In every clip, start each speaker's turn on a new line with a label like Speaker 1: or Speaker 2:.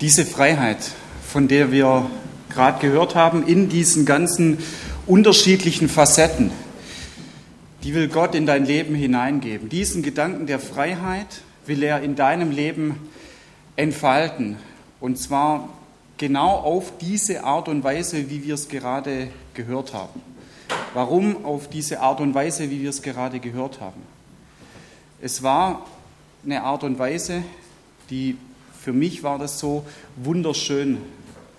Speaker 1: Diese Freiheit, von der wir gerade gehört haben, in diesen ganzen unterschiedlichen Facetten, die will Gott in dein Leben hineingeben. Diesen Gedanken der Freiheit will er in deinem Leben entfalten. Und zwar genau auf diese Art und Weise, wie wir es gerade gehört haben. Warum auf diese Art und Weise, wie wir es gerade gehört haben? Es war eine Art und Weise, die für mich war das so wunderschön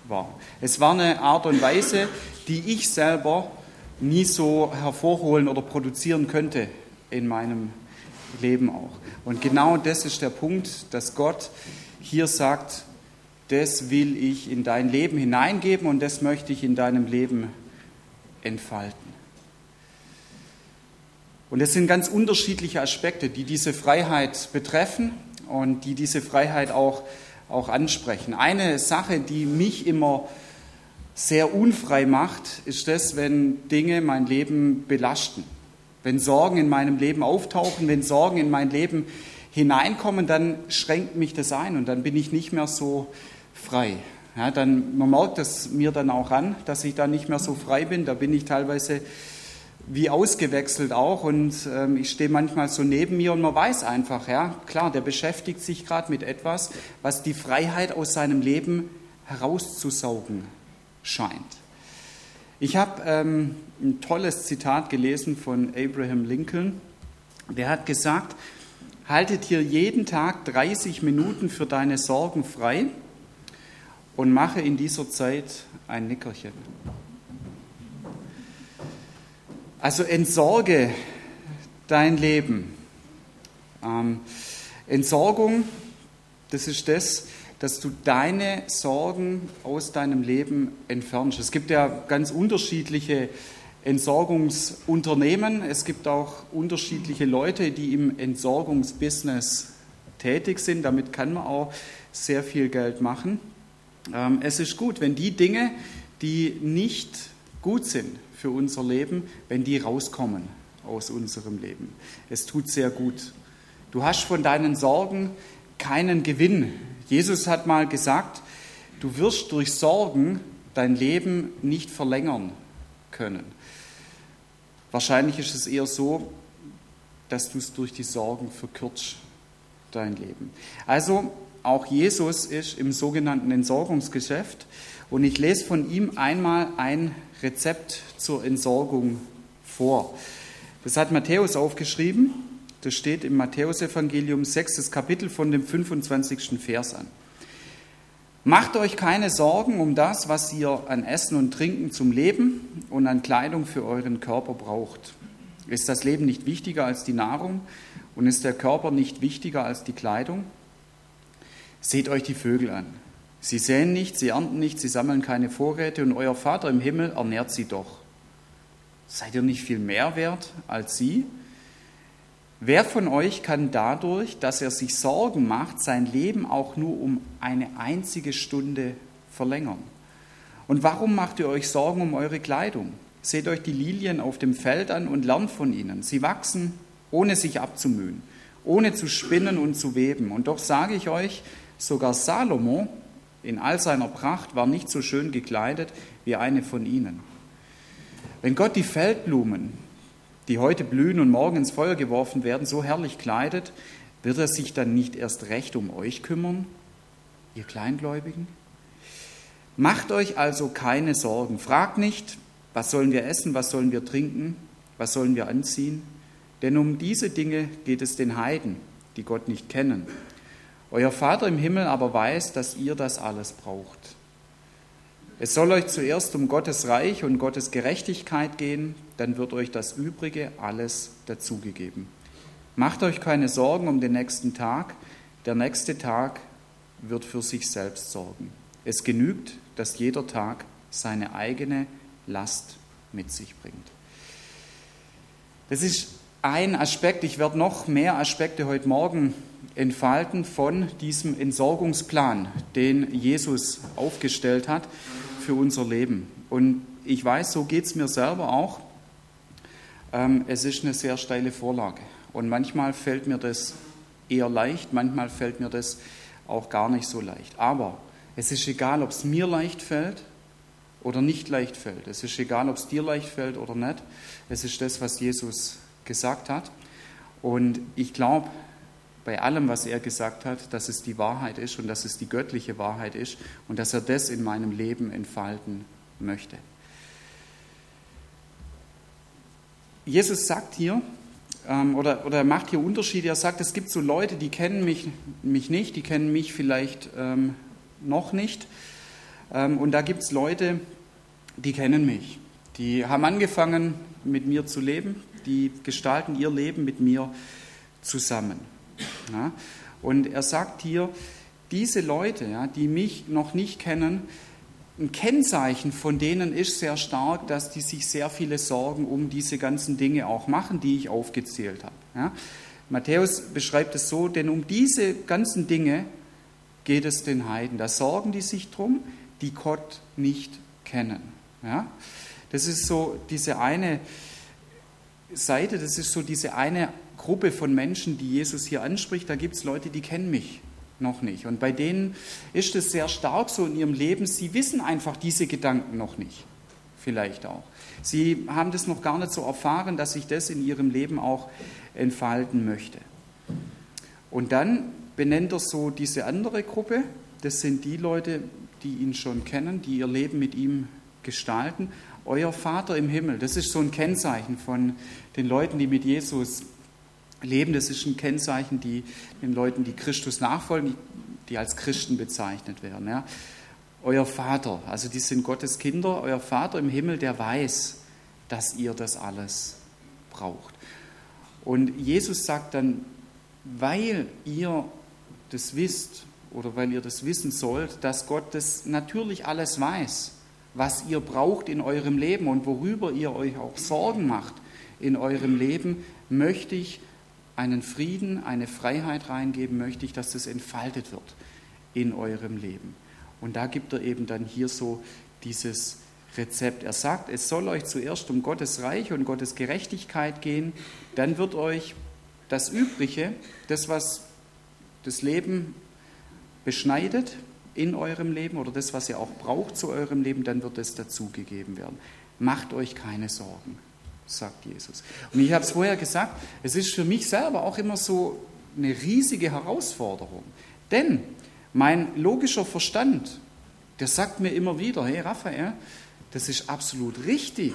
Speaker 1: war. Es war eine Art und Weise, die ich selber nie so hervorholen oder produzieren könnte in meinem Leben auch. Und genau das ist der Punkt, dass Gott hier sagt, das will ich in dein Leben hineingeben und das möchte ich in deinem Leben entfalten. Und es sind ganz unterschiedliche Aspekte, die diese Freiheit betreffen und die diese Freiheit auch, auch ansprechen. Eine Sache, die mich immer sehr unfrei macht, ist das, wenn Dinge mein Leben belasten. Wenn Sorgen in meinem Leben auftauchen, wenn Sorgen in mein Leben hineinkommen, dann schränkt mich das ein und dann bin ich nicht mehr so frei. Ja, dann, man merkt das mir dann auch an, dass ich da nicht mehr so frei bin. Da bin ich teilweise wie ausgewechselt auch und ähm, ich stehe manchmal so neben mir und man weiß einfach, ja, klar, der beschäftigt sich gerade mit etwas, was die Freiheit aus seinem Leben herauszusaugen scheint. Ich habe ähm, ein tolles Zitat gelesen von Abraham Lincoln. Der hat gesagt, haltet dir jeden Tag 30 Minuten für deine Sorgen frei und mache in dieser Zeit ein Nickerchen. Also entsorge dein Leben. Ähm, Entsorgung, das ist das, dass du deine Sorgen aus deinem Leben entfernst. Es gibt ja ganz unterschiedliche Entsorgungsunternehmen. Es gibt auch unterschiedliche Leute, die im Entsorgungsbusiness tätig sind. Damit kann man auch sehr viel Geld machen. Ähm, es ist gut, wenn die Dinge, die nicht gut sind für unser Leben, wenn die rauskommen aus unserem Leben. Es tut sehr gut. Du hast von deinen Sorgen keinen Gewinn. Jesus hat mal gesagt, du wirst durch Sorgen dein Leben nicht verlängern können. Wahrscheinlich ist es eher so, dass du es durch die Sorgen verkürzt, dein Leben. Also auch Jesus ist im sogenannten Entsorgungsgeschäft und ich lese von ihm einmal ein Rezept zur Entsorgung vor. Das hat Matthäus aufgeschrieben. Das steht im Matthäusevangelium 6. Kapitel von dem 25. Vers an. Macht euch keine Sorgen um das, was ihr an Essen und Trinken zum Leben und an Kleidung für euren Körper braucht. Ist das Leben nicht wichtiger als die Nahrung und ist der Körper nicht wichtiger als die Kleidung? Seht euch die Vögel an. Sie säen nicht, sie ernten nicht, sie sammeln keine Vorräte und euer Vater im Himmel ernährt sie doch. Seid ihr nicht viel mehr wert als sie? Wer von euch kann dadurch, dass er sich Sorgen macht, sein Leben auch nur um eine einzige Stunde verlängern? Und warum macht ihr euch Sorgen um eure Kleidung? Seht euch die Lilien auf dem Feld an und lernt von ihnen. Sie wachsen, ohne sich abzumühen, ohne zu spinnen und zu weben. Und doch sage ich euch, sogar Salomo in all seiner Pracht war nicht so schön gekleidet wie eine von ihnen. Wenn Gott die Feldblumen, die heute blühen und morgen ins Feuer geworfen werden, so herrlich kleidet, wird er sich dann nicht erst recht um euch kümmern, ihr Kleingläubigen? Macht euch also keine Sorgen. Fragt nicht, was sollen wir essen, was sollen wir trinken, was sollen wir anziehen? Denn um diese Dinge geht es den Heiden, die Gott nicht kennen. Euer Vater im Himmel aber weiß, dass ihr das alles braucht. Es soll euch zuerst um Gottes Reich und Gottes Gerechtigkeit gehen, dann wird euch das Übrige alles dazugegeben. Macht euch keine Sorgen um den nächsten Tag, der nächste Tag wird für sich selbst sorgen. Es genügt, dass jeder Tag seine eigene Last mit sich bringt. Das ist ein Aspekt, ich werde noch mehr Aspekte heute Morgen entfalten von diesem Entsorgungsplan, den Jesus aufgestellt hat für unser Leben. Und ich weiß, so geht es mir selber auch. Ähm, es ist eine sehr steile Vorlage. Und manchmal fällt mir das eher leicht, manchmal fällt mir das auch gar nicht so leicht. Aber Es ist egal, ob es mir leicht fällt oder nicht leicht fällt. Es ist egal, ob es dir leicht fällt oder nicht. Es ist das, was Jesus gesagt hat. Und ich glaube bei allem, was er gesagt hat, dass es die Wahrheit ist und dass es die göttliche Wahrheit ist und dass er das in meinem Leben entfalten möchte. Jesus sagt hier, ähm, oder, oder er macht hier Unterschiede. Er sagt, es gibt so Leute, die kennen mich, mich nicht, die kennen mich vielleicht ähm, noch nicht. Ähm, und da gibt es Leute, die kennen mich. Die haben angefangen, mit mir zu leben, die gestalten ihr Leben mit mir zusammen. Ja? Und er sagt hier, diese Leute, ja, die mich noch nicht kennen, ein Kennzeichen von denen ist sehr stark, dass die sich sehr viele Sorgen um diese ganzen Dinge auch machen, die ich aufgezählt habe. Ja? Matthäus beschreibt es so, denn um diese ganzen Dinge geht es den Heiden. Da sorgen die sich drum, die Gott nicht kennen. Ja? Das ist so diese eine Seite, das ist so diese eine Gruppe von Menschen, die Jesus hier anspricht. Da gibt es Leute, die kennen mich noch nicht. Und bei denen ist es sehr stark so in ihrem Leben, sie wissen einfach diese Gedanken noch nicht. Vielleicht auch. Sie haben das noch gar nicht so erfahren, dass sich das in ihrem Leben auch entfalten möchte. Und dann benennt er so diese andere Gruppe. Das sind die Leute, die ihn schon kennen, die ihr Leben mit ihm gestalten. Euer Vater im Himmel, das ist so ein Kennzeichen von den Leuten, die mit Jesus leben. Das ist ein Kennzeichen, die den Leuten, die Christus nachfolgen, die als Christen bezeichnet werden. Ja. Euer Vater, also die sind Gottes Kinder, euer Vater im Himmel, der weiß, dass ihr das alles braucht. Und Jesus sagt dann, weil ihr das wisst oder weil ihr das wissen sollt, dass Gott das natürlich alles weiß, was ihr braucht in eurem Leben und worüber ihr euch auch Sorgen macht in eurem Leben, möchte ich einen Frieden, eine Freiheit reingeben, möchte ich, dass das entfaltet wird in eurem Leben. Und da gibt er eben dann hier so dieses Rezept. Er sagt, es soll euch zuerst um Gottes Reich und Gottes Gerechtigkeit gehen, dann wird euch das Übrige, das, was das Leben beschneidet in eurem Leben oder das, was ihr auch braucht zu eurem Leben, dann wird es dazugegeben werden. Macht euch keine Sorgen sagt Jesus. Und ich habe es vorher gesagt, es ist für mich selber auch immer so eine riesige Herausforderung. Denn mein logischer Verstand, der sagt mir immer wieder, hey Raphael, das ist absolut richtig,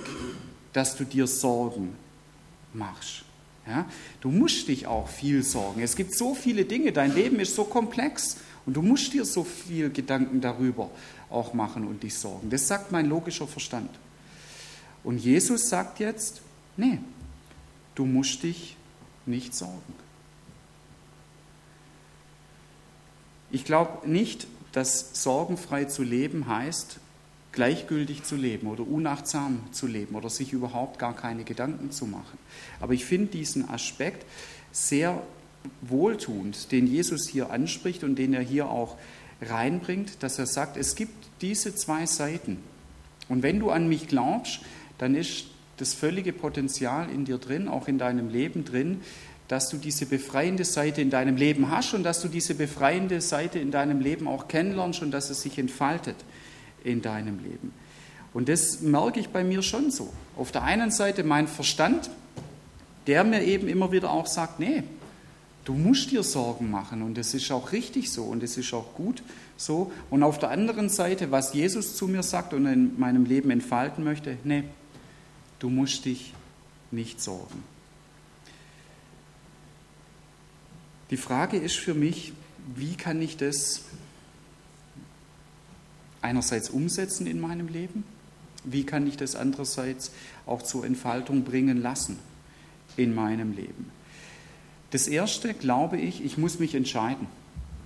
Speaker 1: dass du dir Sorgen machst. Ja? Du musst dich auch viel sorgen. Es gibt so viele Dinge, dein Leben ist so komplex und du musst dir so viel Gedanken darüber auch machen und dich sorgen. Das sagt mein logischer Verstand. Und Jesus sagt jetzt, nee, du musst dich nicht sorgen. Ich glaube nicht, dass sorgenfrei zu leben heißt, gleichgültig zu leben oder unachtsam zu leben oder sich überhaupt gar keine Gedanken zu machen. Aber ich finde diesen Aspekt sehr wohltuend, den Jesus hier anspricht und den er hier auch reinbringt, dass er sagt, es gibt diese zwei Seiten. Und wenn du an mich glaubst, dann ist das völlige Potenzial in dir drin, auch in deinem Leben drin, dass du diese befreiende Seite in deinem Leben hast und dass du diese befreiende Seite in deinem Leben auch kennenlernst und dass es sich entfaltet in deinem Leben. Und das merke ich bei mir schon so. Auf der einen Seite mein Verstand, der mir eben immer wieder auch sagt, nee, du musst dir Sorgen machen und das ist auch richtig so und es ist auch gut so. Und auf der anderen Seite, was Jesus zu mir sagt und in meinem Leben entfalten möchte, nee, du musst dich nicht sorgen. Die Frage ist für mich, wie kann ich das einerseits umsetzen in meinem Leben? Wie kann ich das andererseits auch zur Entfaltung bringen lassen in meinem Leben? Das Erste, glaube ich, ich muss mich entscheiden.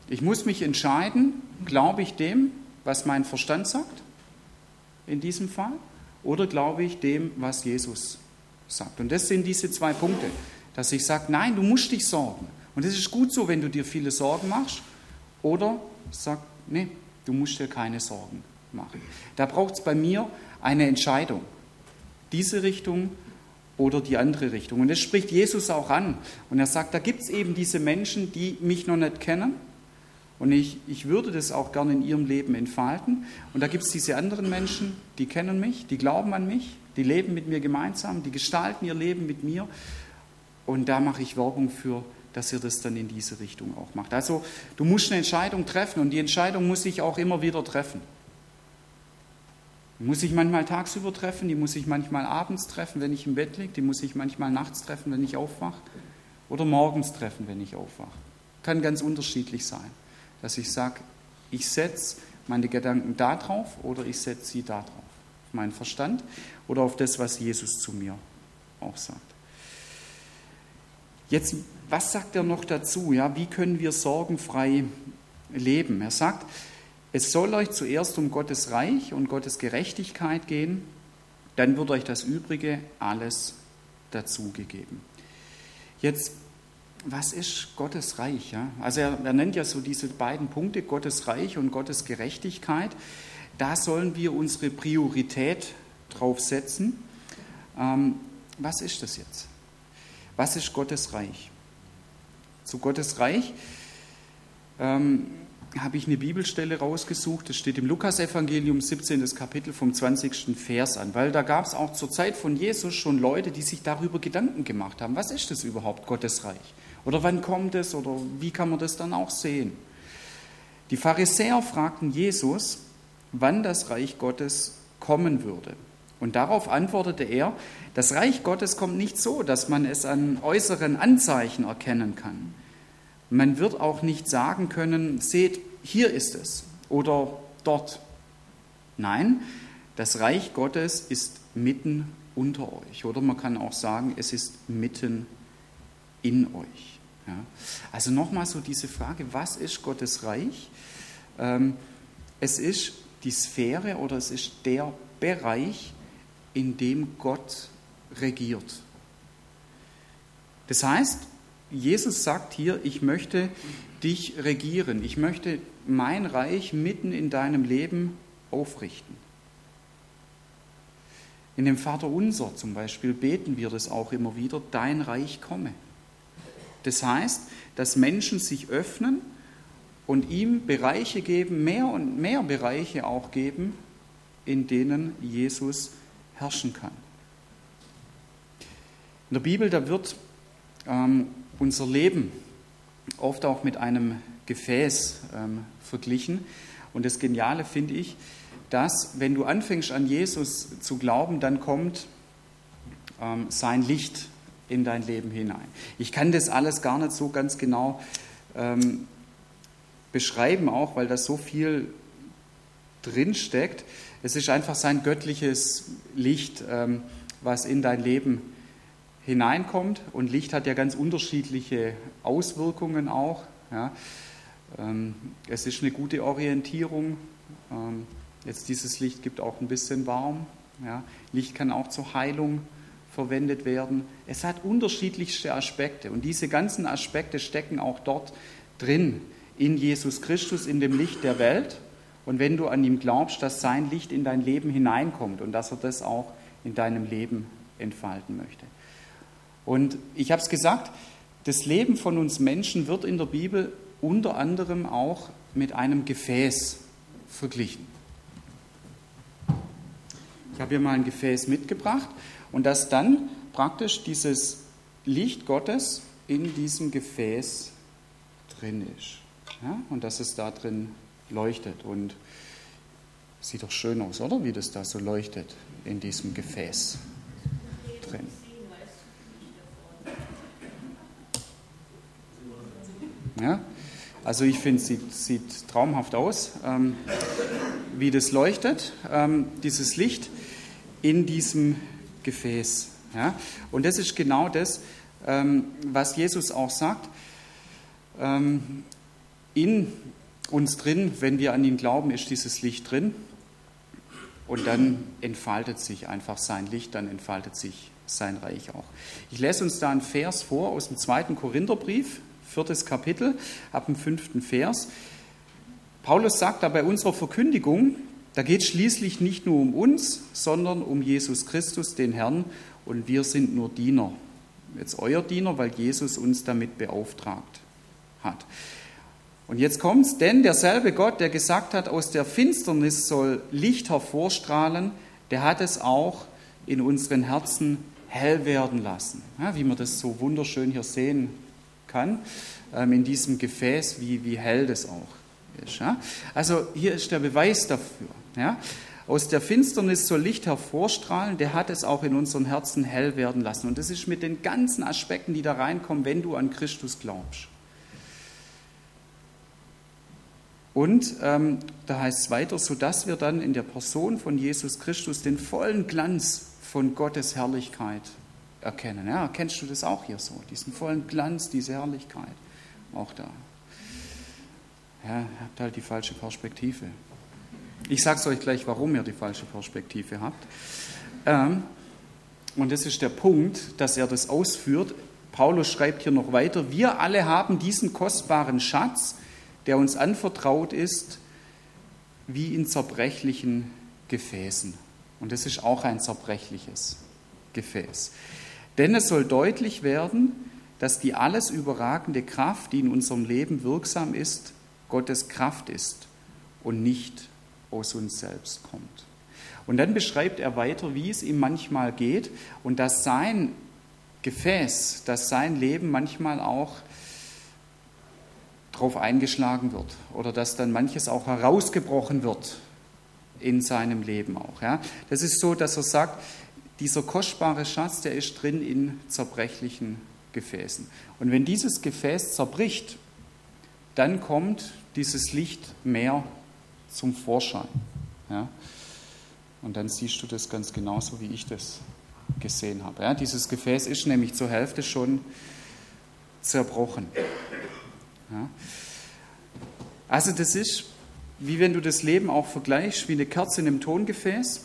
Speaker 1: Ich muss mich entscheiden, glaube ich dem, was mein Verstand sagt, in diesem Fall, oder glaube ich dem, was Jesus sagt? Und das sind diese zwei Punkte, dass ich sage, nein, du musst dich sorgen. Und es ist gut so, wenn du dir viele Sorgen machst. Oder sag, nee, du musst dir keine Sorgen machen. Da braucht es bei mir eine Entscheidung. Diese Richtung oder die andere Richtung. Und das spricht Jesus auch an. Und er sagt, da gibt es eben diese Menschen, die mich noch nicht kennen Und ich, ich würde das auch gerne in ihrem Leben entfalten. Und da gibt es diese anderen Menschen, die kennen mich, die glauben an mich, die leben mit mir gemeinsam, die gestalten ihr Leben mit mir. Und da mache ich Werbung für, dass ihr das dann in diese Richtung auch macht. Also du musst eine Entscheidung treffen und die Entscheidung muss ich auch immer wieder treffen. Die muss ich manchmal tagsüber treffen, die muss ich manchmal abends treffen, wenn ich im Bett liege, die muss ich manchmal nachts treffen, wenn ich aufwache oder morgens treffen, wenn ich aufwache. Kann ganz unterschiedlich sein, dass ich sage, ich setze meine Gedanken da drauf oder ich setze sie da drauf. Auf meinen Verstand oder auf das, was Jesus zu mir auch sagt. Jetzt, was sagt er noch dazu? Ja, wie können wir sorgenfrei leben? Er sagt, es soll euch zuerst um Gottes Reich und Gottes Gerechtigkeit gehen, dann wird euch das Übrige alles dazugegeben. Jetzt, was ist Gottes Reich? Ja? Also er, er nennt ja so diese beiden Punkte, Gottes Reich und Gottes Gerechtigkeit. Da sollen wir unsere Priorität drauf setzen. Ähm, was ist das jetzt? Was ist Gottes Reich? Zu Gottes Reich ähm, habe ich eine Bibelstelle rausgesucht, das steht im Lukasevangelium 17. Kapitel vom 20. Vers an, weil da gab es auch zur Zeit von Jesus schon Leute, die sich darüber Gedanken gemacht haben, was ist das überhaupt, Gottes Reich? Oder wann kommt es oder wie kann man das dann auch sehen? Die Pharisäer fragten Jesus, wann das Reich Gottes kommen würde. Und darauf antwortete er, das Reich Gottes kommt nicht so, dass man es an äußeren Anzeichen erkennen kann. Man wird auch nicht sagen können, seht, hier ist es oder dort. Nein, das Reich Gottes ist mitten unter euch. Oder man kann auch sagen, es ist mitten in euch. Ja. Also nochmal so diese Frage, was ist Gottes Reich? Ähm, es ist die Sphäre oder es ist der Bereich, in dem Gott regiert. Das heißt, Jesus sagt hier, ich möchte dich regieren, ich möchte mein Reich mitten in deinem Leben aufrichten. In dem Vater unser zum Beispiel beten wir das auch immer wieder, dein Reich komme. Das heißt, dass Menschen sich öffnen und ihm Bereiche geben, mehr und mehr Bereiche auch geben, in denen Jesus herrschen kann. In der Bibel, da wird ähm, unser Leben oft auch mit einem Gefäß ähm, verglichen. Und das Geniale finde ich, dass wenn du anfängst an Jesus zu glauben, dann kommt ähm, sein Licht in dein Leben hinein. Ich kann das alles gar nicht so ganz genau ähm, beschreiben, auch weil da so viel drinsteckt. Es ist einfach sein göttliches Licht, ähm, was in dein Leben hineinkommt. Und Licht hat ja ganz unterschiedliche Auswirkungen auch. Ja. Ähm, es ist eine gute Orientierung. Ähm, jetzt dieses Licht gibt auch ein bisschen warm. Ja. Licht kann auch zur Heilung verwendet werden. Es hat unterschiedlichste Aspekte und diese ganzen Aspekte stecken auch dort drin, in Jesus Christus, in dem Licht der Welt. Und wenn du an ihm glaubst, dass sein Licht in dein Leben hineinkommt und dass er das auch in deinem Leben entfalten möchte. Und ich habe es gesagt, das Leben von uns Menschen wird in der Bibel unter anderem auch mit einem Gefäß verglichen. Ich habe hier mal ein Gefäß mitgebracht und dass dann praktisch dieses Licht Gottes in diesem Gefäß drin ist. Ja, und dass es da drin leuchtet. Und sieht doch schön aus, oder? Wie das da so leuchtet in diesem Gefäß drin. Ja? Also ich finde, es sieht, sieht traumhaft aus, ähm, wie das leuchtet, ähm, dieses Licht in diesem Gefäß. Ja? Und das ist genau das, ähm, was Jesus auch sagt. Ähm, in uns drin, wenn wir an ihn glauben, ist dieses Licht drin. Und dann entfaltet sich einfach sein Licht, dann entfaltet sich sein Reich auch. Ich lese uns da einen Vers vor aus dem zweiten Korintherbrief, viertes Kapitel, ab dem fünften Vers. Paulus sagt da bei unserer Verkündigung, da geht es schließlich nicht nur um uns, sondern um Jesus Christus, den Herrn, und wir sind nur Diener. Jetzt euer Diener, weil Jesus uns damit beauftragt hat. Und jetzt kommt's, denn derselbe Gott, der gesagt hat, aus der Finsternis soll Licht hervorstrahlen, der hat es auch in unseren Herzen hell werden lassen. Ja, wie man das so wunderschön hier sehen kann, ähm, in diesem Gefäß, wie, wie hell das auch ist. Ja. Also hier ist der Beweis dafür. Ja. Aus der Finsternis soll Licht hervorstrahlen, der hat es auch in unseren Herzen hell werden lassen. Und das ist mit den ganzen Aspekten, die da reinkommen, wenn du an Christus glaubst. Und ähm, da heißt es weiter, sodass wir dann in der Person von Jesus Christus den vollen Glanz von Gottes Herrlichkeit erkennen. Ja, erkennst du das auch hier so, diesen vollen Glanz, diese Herrlichkeit? Auch da. Ja, habt halt die falsche Perspektive. Ich sage es euch gleich, warum ihr die falsche Perspektive habt. Ähm, und das ist der Punkt, dass er das ausführt. Paulus schreibt hier noch weiter, wir alle haben diesen kostbaren Schatz, der uns anvertraut ist, wie in zerbrechlichen Gefäßen. Und das ist auch ein zerbrechliches Gefäß. Denn es soll deutlich werden, dass die alles überragende Kraft, die in unserem Leben wirksam ist, Gottes Kraft ist und nicht aus uns selbst kommt. Und dann beschreibt er weiter, wie es ihm manchmal geht und dass sein Gefäß, dass sein Leben manchmal auch drauf eingeschlagen wird oder dass dann manches auch herausgebrochen wird in seinem Leben auch. Ja. Das ist so, dass er sagt, dieser kostbare Schatz, der ist drin in zerbrechlichen Gefäßen. Und wenn dieses Gefäß zerbricht, dann kommt dieses Licht mehr zum Vorschein. Ja. Und dann siehst du das ganz genauso, wie ich das gesehen habe. Ja. Dieses Gefäß ist nämlich zur Hälfte schon zerbrochen. Ja. Also das ist, wie wenn du das Leben auch vergleichst, wie eine Kerze in einem Tongefäß.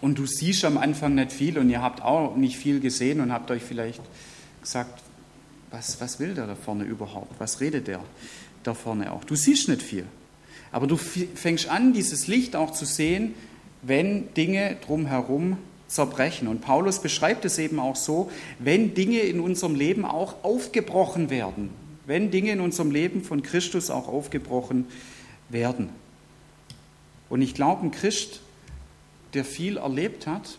Speaker 1: Und du siehst am Anfang nicht viel und ihr habt auch nicht viel gesehen und habt euch vielleicht gesagt, was, was will der da vorne überhaupt? Was redet der da vorne auch? Du siehst nicht viel. Aber du fängst an, dieses Licht auch zu sehen, wenn Dinge drumherum zerbrechen. Und Paulus beschreibt es eben auch so, wenn Dinge in unserem Leben auch aufgebrochen werden, wenn Dinge in unserem Leben von Christus auch aufgebrochen werden. Und ich glaube, ein Christ, der viel erlebt hat,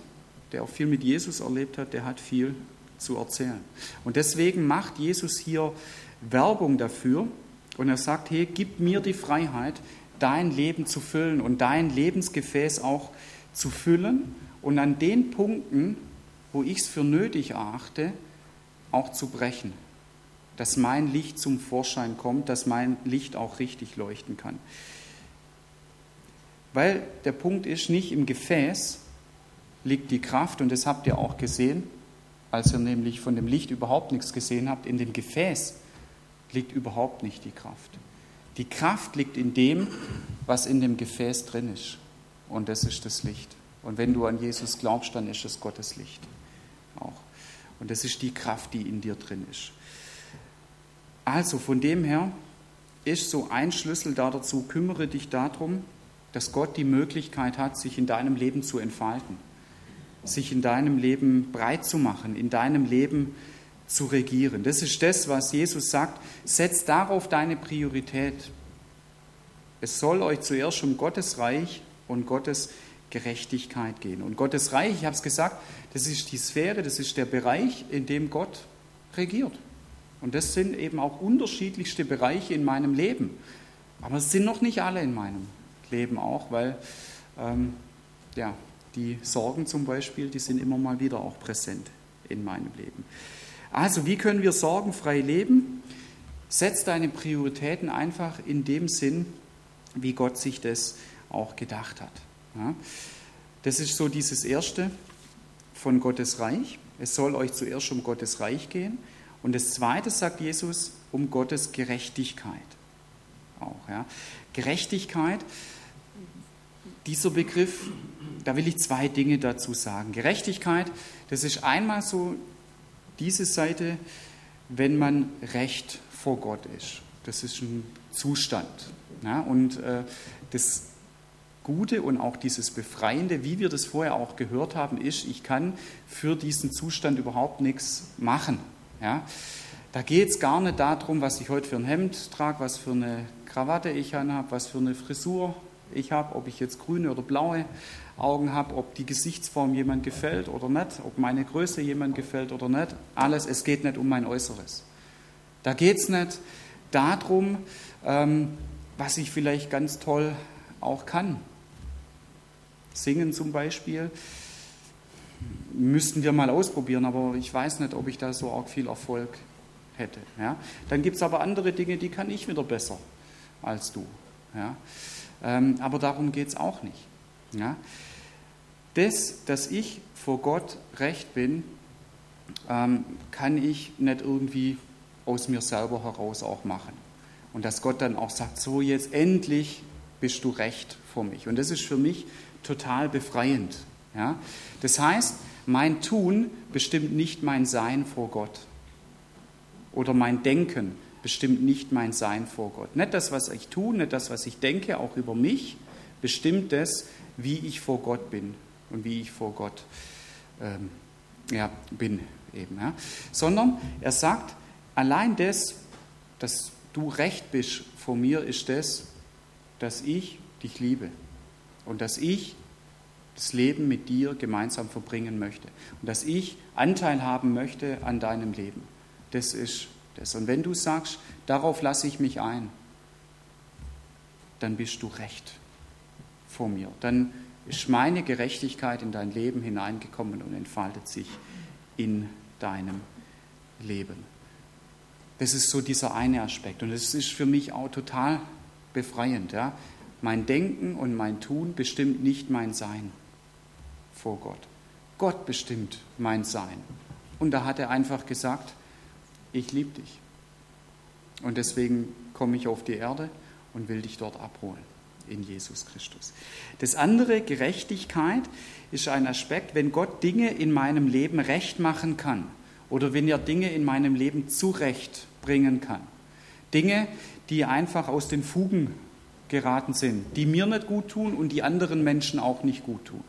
Speaker 1: der auch viel mit Jesus erlebt hat, der hat viel zu erzählen. Und deswegen macht Jesus hier Werbung dafür und er sagt, hey, gib mir die Freiheit, dein Leben zu füllen und dein Lebensgefäß auch zu füllen und an den Punkten, wo ich es für nötig erachte, auch zu brechen dass mein Licht zum Vorschein kommt, dass mein Licht auch richtig leuchten kann. Weil der Punkt ist, nicht im Gefäß liegt die Kraft, und das habt ihr auch gesehen, als ihr nämlich von dem Licht überhaupt nichts gesehen habt, in dem Gefäß liegt überhaupt nicht die Kraft. Die Kraft liegt in dem, was in dem Gefäß drin ist. Und das ist das Licht. Und wenn du an Jesus glaubst, dann ist es Gottes Licht auch. Und das ist die Kraft, die in dir drin ist. Also von dem her ist so ein Schlüssel da dazu, kümmere dich darum, dass Gott die Möglichkeit hat, sich in deinem Leben zu entfalten, sich in deinem Leben breit zu machen, in deinem Leben zu regieren. Das ist das, was Jesus sagt. Setz darauf deine Priorität. Es soll euch zuerst um Gottes Reich und Gottes Gerechtigkeit gehen. Und Gottes Reich, ich habe es gesagt, das ist die Sphäre, das ist der Bereich, in dem Gott regiert. Und das sind eben auch unterschiedlichste Bereiche in meinem Leben. Aber es sind noch nicht alle in meinem Leben auch, weil ähm, ja, die Sorgen zum Beispiel, die sind immer mal wieder auch präsent in meinem Leben. Also, wie können wir sorgenfrei leben? Setz deine Prioritäten einfach in dem Sinn, wie Gott sich das auch gedacht hat. Ja? Das ist so dieses Erste von Gottes Reich. Es soll euch zuerst um Gottes Reich gehen. Und das Zweite sagt Jesus um Gottes Gerechtigkeit. Auch, ja. Gerechtigkeit, dieser Begriff, da will ich zwei Dinge dazu sagen. Gerechtigkeit, das ist einmal so diese Seite, wenn man recht vor Gott ist. Das ist ein Zustand. Ja, und äh, das Gute und auch dieses Befreiende, wie wir das vorher auch gehört haben, ist, ich kann für diesen Zustand überhaupt nichts machen. Ja? Da geht es gar nicht darum, was ich heute für ein Hemd trage, was für eine Krawatte ich anhabe, was für eine Frisur ich habe, ob ich jetzt grüne oder blaue Augen habe, ob die Gesichtsform jemand gefällt oder nicht, ob meine Größe jemand gefällt oder nicht. Alles, es geht nicht um mein Äußeres. Da geht es nicht darum, ähm, was ich vielleicht ganz toll auch kann. Singen zum Beispiel müssten wir mal ausprobieren, aber ich weiß nicht, ob ich da so arg viel Erfolg hätte. Ja? Dann gibt es aber andere Dinge, die kann ich wieder besser als du. Ja? Ähm, aber darum geht es auch nicht. Ja? Das, dass ich vor Gott recht bin, ähm, kann ich nicht irgendwie aus mir selber heraus auch machen. Und dass Gott dann auch sagt, so jetzt endlich bist du recht vor mich. Und das ist für mich total befreiend. Ja? Das heißt, mein Tun bestimmt nicht mein Sein vor Gott. Oder mein Denken bestimmt nicht mein Sein vor Gott. Nicht das, was ich tue, nicht das, was ich denke, auch über mich, bestimmt das, wie ich vor Gott bin und wie ich vor Gott ähm, ja, bin eben. Ja. Sondern er sagt, allein das, dass du recht bist vor mir, ist das, dass ich dich liebe und dass ich das Leben mit dir gemeinsam verbringen möchte und dass ich Anteil haben möchte an deinem Leben. Das ist das. Und wenn du sagst, darauf lasse ich mich ein, dann bist du recht vor mir. Dann ist meine Gerechtigkeit in dein Leben hineingekommen und entfaltet sich in deinem Leben. Das ist so dieser eine Aspekt. Und es ist für mich auch total befreiend. Ja? Mein Denken und mein Tun bestimmt nicht mein Sein vor Gott. Gott bestimmt mein Sein. Und da hat er einfach gesagt, ich liebe dich. Und deswegen komme ich auf die Erde und will dich dort abholen in Jesus Christus. Das andere, Gerechtigkeit, ist ein Aspekt, wenn Gott Dinge in meinem Leben recht machen kann oder wenn er Dinge in meinem Leben zurechtbringen kann. Dinge, die einfach aus den Fugen geraten sind, die mir nicht gut tun und die anderen Menschen auch nicht gut tun.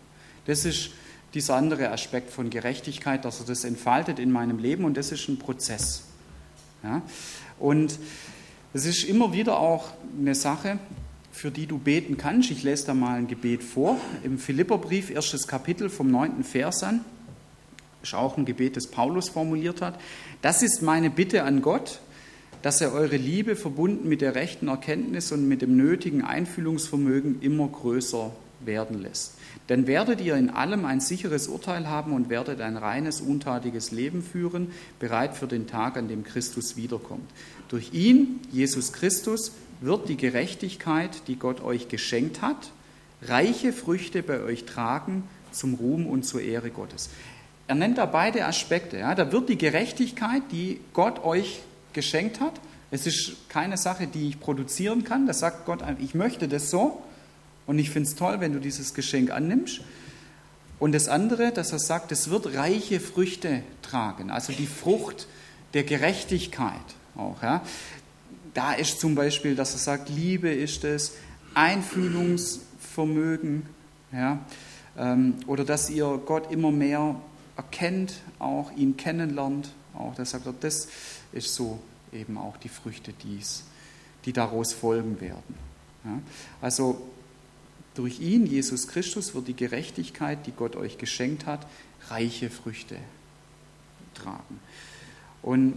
Speaker 1: Das ist dieser andere Aspekt von Gerechtigkeit, dass er das entfaltet in meinem Leben und das ist ein Prozess. Ja? Und es ist immer wieder auch eine Sache, für die du beten kannst. Ich lese da mal ein Gebet vor. Im Philipperbrief, erstes Kapitel vom neunten Vers an, ist auch ein Gebet, das Paulus formuliert hat. Das ist meine Bitte an Gott, dass er eure Liebe verbunden mit der rechten Erkenntnis und mit dem nötigen Einfühlungsvermögen immer größer werden lässt. Dann werdet ihr in allem ein sicheres Urteil haben und werdet ein reines, untadiges Leben führen, bereit für den Tag, an dem Christus wiederkommt. Durch ihn, Jesus Christus, wird die Gerechtigkeit, die Gott euch geschenkt hat, reiche Früchte bei euch tragen zum Ruhm und zur Ehre Gottes. Er nennt da beide Aspekte. Ja. Da wird die Gerechtigkeit, die Gott euch geschenkt hat, es ist keine Sache, die ich produzieren kann. Da sagt Gott, ich möchte das so. Und ich finde es toll, wenn du dieses Geschenk annimmst. Und das andere, dass er sagt, es wird reiche Früchte tragen, also die Frucht der Gerechtigkeit auch. Ja. Da ist zum Beispiel, dass er sagt, Liebe ist es, Einfühlungsvermögen, ja, ähm, oder dass ihr Gott immer mehr erkennt, auch ihn kennenlernt. Auch das sagt er, das ist so eben auch die Früchte, die's, die daraus folgen werden. Ja. Also durch ihn, Jesus Christus, wird die Gerechtigkeit, die Gott euch geschenkt hat, reiche Früchte tragen. Und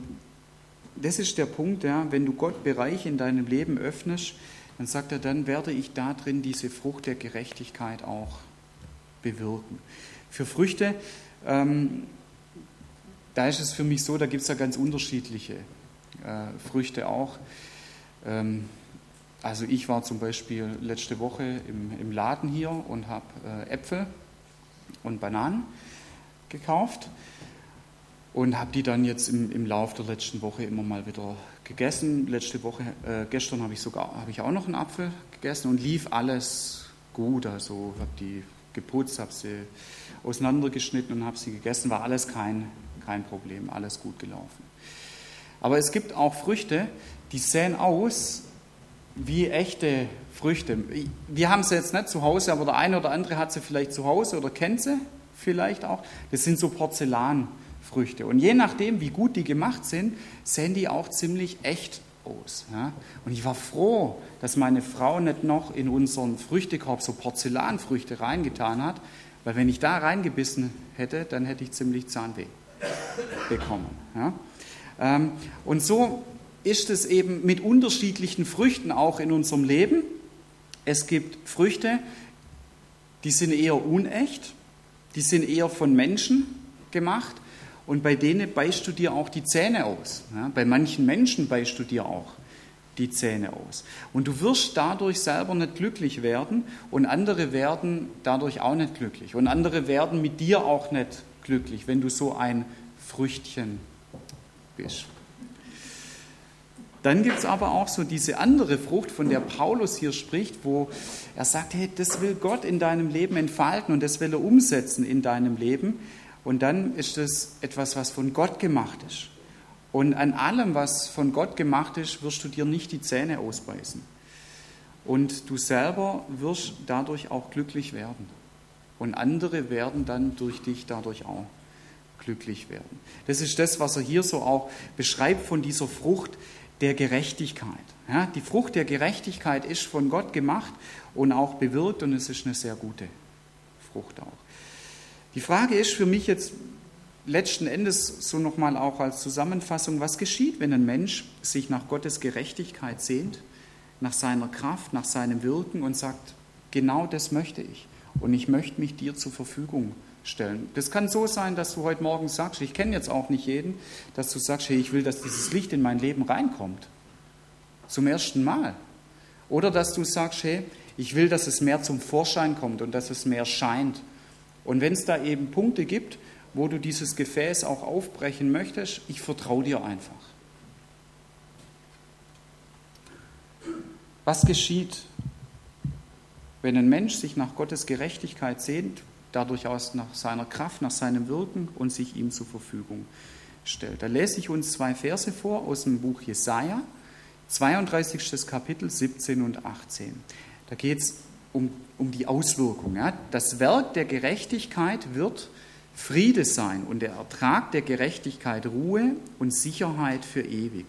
Speaker 1: das ist der Punkt, ja, wenn du Gott Bereiche in deinem Leben öffnest, dann sagt er, dann werde ich da drin diese Frucht der Gerechtigkeit auch bewirken. Für Früchte, ähm, da ist es für mich so, da gibt es ja ganz unterschiedliche äh, Früchte auch. Ähm, also ich war zum Beispiel letzte Woche im, im Laden hier und habe äh, Äpfel und Bananen gekauft und habe die dann jetzt im, im Lauf der letzten Woche immer mal wieder gegessen. Letzte Woche, äh, gestern habe ich sogar habe ich auch noch einen Apfel gegessen und lief alles gut. Also habe die geputzt, habe sie auseinandergeschnitten und habe sie gegessen. War alles kein, kein Problem, alles gut gelaufen. Aber es gibt auch Früchte, die sehen aus wie echte Früchte. Wir haben sie jetzt nicht zu Hause, aber der eine oder andere hat sie vielleicht zu Hause oder kennt sie vielleicht auch. Das sind so Porzellanfrüchte. Früchte. Und je nachdem, wie gut die gemacht sind, sehen die auch ziemlich echt aus. Ja? Und ich war froh, dass meine Frau nicht noch in unseren Früchtekorb so Porzellanfrüchte reingetan hat, weil wenn ich da reingebissen hätte, dann hätte ich ziemlich Zahnweh bekommen. Ja? Ähm, und so ist es eben mit unterschiedlichen Früchten auch in unserem Leben. Es gibt Früchte, die sind eher unecht, die sind eher von Menschen gemacht und bei denen beißt du dir auch die Zähne aus. Ja, bei manchen Menschen beißt du dir auch die Zähne aus. Und du wirst dadurch selber nicht glücklich werden und andere werden dadurch auch nicht glücklich. Und andere werden mit dir auch nicht glücklich, wenn du so ein Früchtchen bist. Dann gibt es aber auch so diese andere Frucht, von der Paulus hier spricht, wo er sagt, hey, das will Gott in deinem Leben entfalten und das will er umsetzen in deinem Leben. Und dann ist es etwas, was von Gott gemacht ist. Und an allem, was von Gott gemacht ist, wirst du dir nicht die Zähne ausbeißen. Und du selber wirst dadurch auch glücklich werden. Und andere werden dann durch dich dadurch auch glücklich werden. Das ist das, was er hier so auch beschreibt von dieser Frucht der Gerechtigkeit. Ja, die Frucht der Gerechtigkeit ist von Gott gemacht und auch bewirkt und es ist eine sehr gute Frucht auch. Die Frage ist für mich jetzt letzten Endes so nochmal auch als Zusammenfassung, was geschieht, wenn ein Mensch sich nach Gottes Gerechtigkeit sehnt, nach seiner Kraft, nach seinem Wirken und sagt, genau das möchte ich und ich möchte mich dir zur Verfügung stellen. Das kann so sein, dass du heute Morgen sagst, ich kenne jetzt auch nicht jeden, dass du sagst, hey, ich will, dass dieses Licht in mein Leben reinkommt. Zum ersten Mal. Oder dass du sagst, hey, ich will, dass es mehr zum Vorschein kommt und dass es mehr scheint. Und wenn es da eben Punkte gibt, wo du dieses Gefäß auch aufbrechen möchtest, ich vertraue dir einfach. Was geschieht, wenn ein Mensch sich nach Gottes Gerechtigkeit sehnt, dadurch aus nach seiner Kraft, nach seinem Wirken und sich ihm zur Verfügung stellt? Da lese ich uns zwei Verse vor aus dem Buch Jesaja, 32. Kapitel 17 und 18. Da geht es um, um die Auswirkung. Ja. Das Werk der Gerechtigkeit wird Friede sein und der Ertrag der Gerechtigkeit Ruhe und Sicherheit für ewig.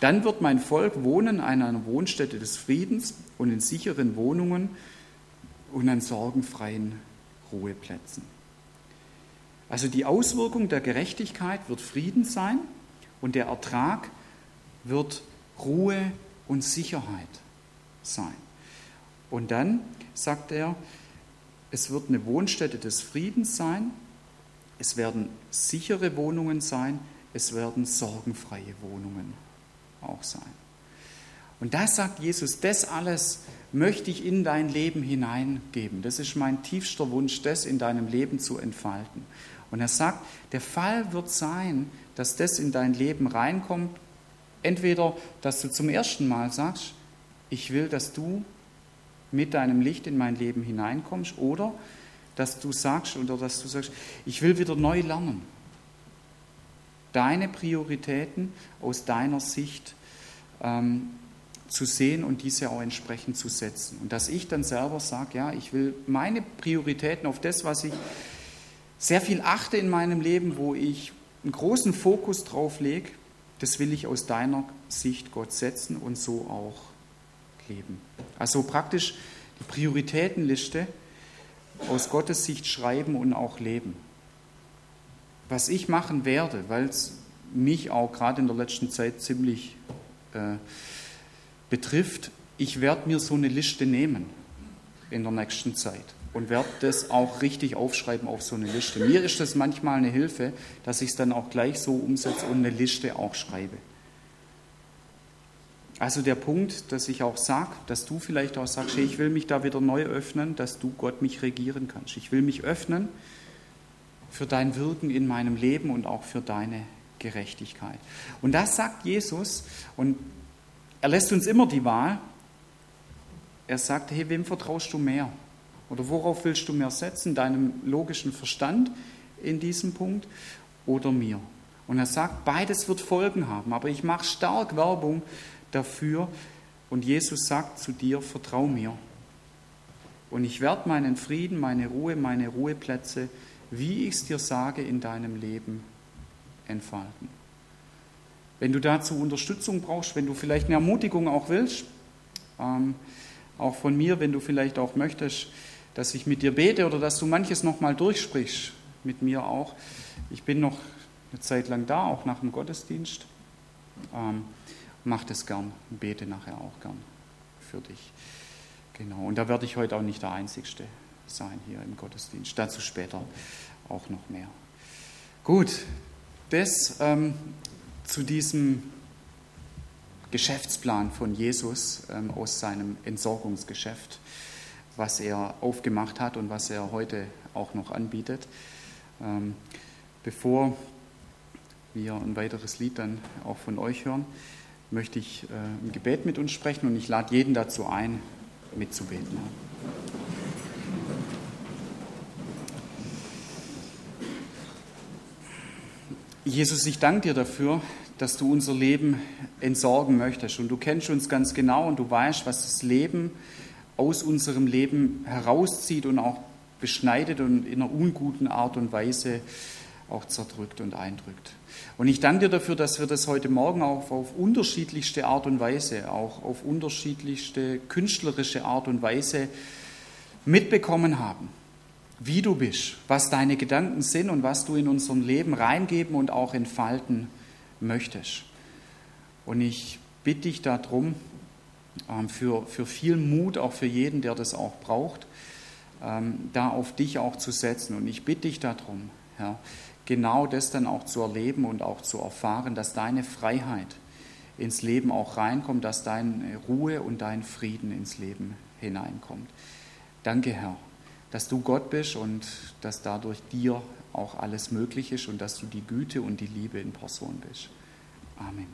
Speaker 1: Dann wird mein Volk wohnen an einer Wohnstätte des Friedens und in sicheren Wohnungen und an sorgenfreien Ruheplätzen. Also die Auswirkung der Gerechtigkeit wird Frieden sein und der Ertrag wird Ruhe und Sicherheit sein. Und dann sagt er, es wird eine Wohnstätte des Friedens sein es werden sichere Wohnungen sein, es werden sorgenfreie Wohnungen auch sein. Und das sagt Jesus, das alles möchte ich in dein Leben hineingeben. Das ist mein tiefster Wunsch, das in deinem Leben zu entfalten. Und er sagt, der Fall wird sein, dass das in dein Leben reinkommt. Entweder, dass du zum ersten Mal sagst, ich will, dass du mit deinem Licht in mein Leben hineinkommst, oder dass du sagst oder dass du sagst, ich will wieder neu lernen. Deine Prioritäten aus deiner Sicht ähm, zu sehen und diese auch entsprechend zu setzen. Und dass ich dann selber sage, ja, ich will meine Prioritäten auf das, was ich sehr viel achte in meinem Leben, wo ich einen großen Fokus drauf lege, das will ich aus deiner Sicht Gott setzen und so auch leben. Also praktisch die Prioritätenliste aus Gottes Sicht schreiben und auch leben. Was ich machen werde, weil es mich auch gerade in der letzten Zeit ziemlich äh, betrifft, ich werde mir so eine Liste nehmen in der nächsten Zeit und werde das auch richtig aufschreiben auf so eine Liste. Mir ist das manchmal eine Hilfe, dass ich es dann auch gleich so umsetze und eine Liste auch schreibe. Also der Punkt, dass ich auch sage, dass du vielleicht auch sagst, hey, ich will mich da wieder neu öffnen, dass du Gott mich regieren kannst. Ich will mich öffnen für dein Wirken in meinem Leben und auch für deine Gerechtigkeit. Und das sagt Jesus und er lässt uns immer die Wahl. Er sagt, hey, wem vertraust du mehr? Oder worauf willst du mehr setzen? Deinem logischen Verstand in diesem Punkt oder mir? Und er sagt, beides wird Folgen haben, aber ich mache stark Werbung dafür. Und Jesus sagt zu dir, vertrau mir. Und ich werde meinen Frieden, meine Ruhe, meine Ruheplätze, wie ich es dir sage, in deinem Leben entfalten. Wenn du dazu Unterstützung brauchst, wenn du vielleicht eine Ermutigung auch willst, ähm, auch von mir, wenn du vielleicht auch möchtest, dass ich mit dir bete oder dass du manches nochmal durchsprichst, mit mir auch. Ich bin noch eine Zeit lang da, auch nach dem Gottesdienst. Ähm, mach das gern bete nachher auch gern für dich. Genau, und da werde ich heute auch nicht der Einzige sein hier im Gottesdienst. Dazu später auch noch mehr. Gut, das ähm, zu diesem Geschäftsplan von Jesus ähm, aus seinem Entsorgungsgeschäft, was er aufgemacht hat und was er heute auch noch anbietet. Ähm, bevor wir ein weiteres Lied dann auch von euch hören, möchte ich äh, ein Gebet mit uns sprechen und ich lade jeden dazu ein, mitzubeten. Jesus, ich danke dir dafür, dass du unser Leben entsorgen möchtest. Und du kennst uns ganz genau und du weißt, was das Leben aus unserem Leben herauszieht und auch beschneidet und in einer unguten Art und Weise auch zerdrückt und eindrückt. Und ich danke dir dafür, dass wir das heute Morgen auch auf unterschiedlichste Art und Weise, auch auf unterschiedlichste künstlerische Art und Weise mitbekommen haben wie du bist, was deine Gedanken sind und was du in unserem Leben reingeben und auch entfalten möchtest. Und ich bitte dich darum, ähm, für, für viel Mut, auch für jeden, der das auch braucht, ähm, da auf dich auch zu setzen. Und ich bitte dich darum, ja, genau das dann auch zu erleben und auch zu erfahren, dass deine Freiheit ins Leben auch reinkommt, dass deine Ruhe und dein Frieden ins Leben hineinkommt. Danke, Herr dass du Gott bist und dass dadurch dir auch alles möglich ist und dass du die Güte und die Liebe in Person bist. Amen.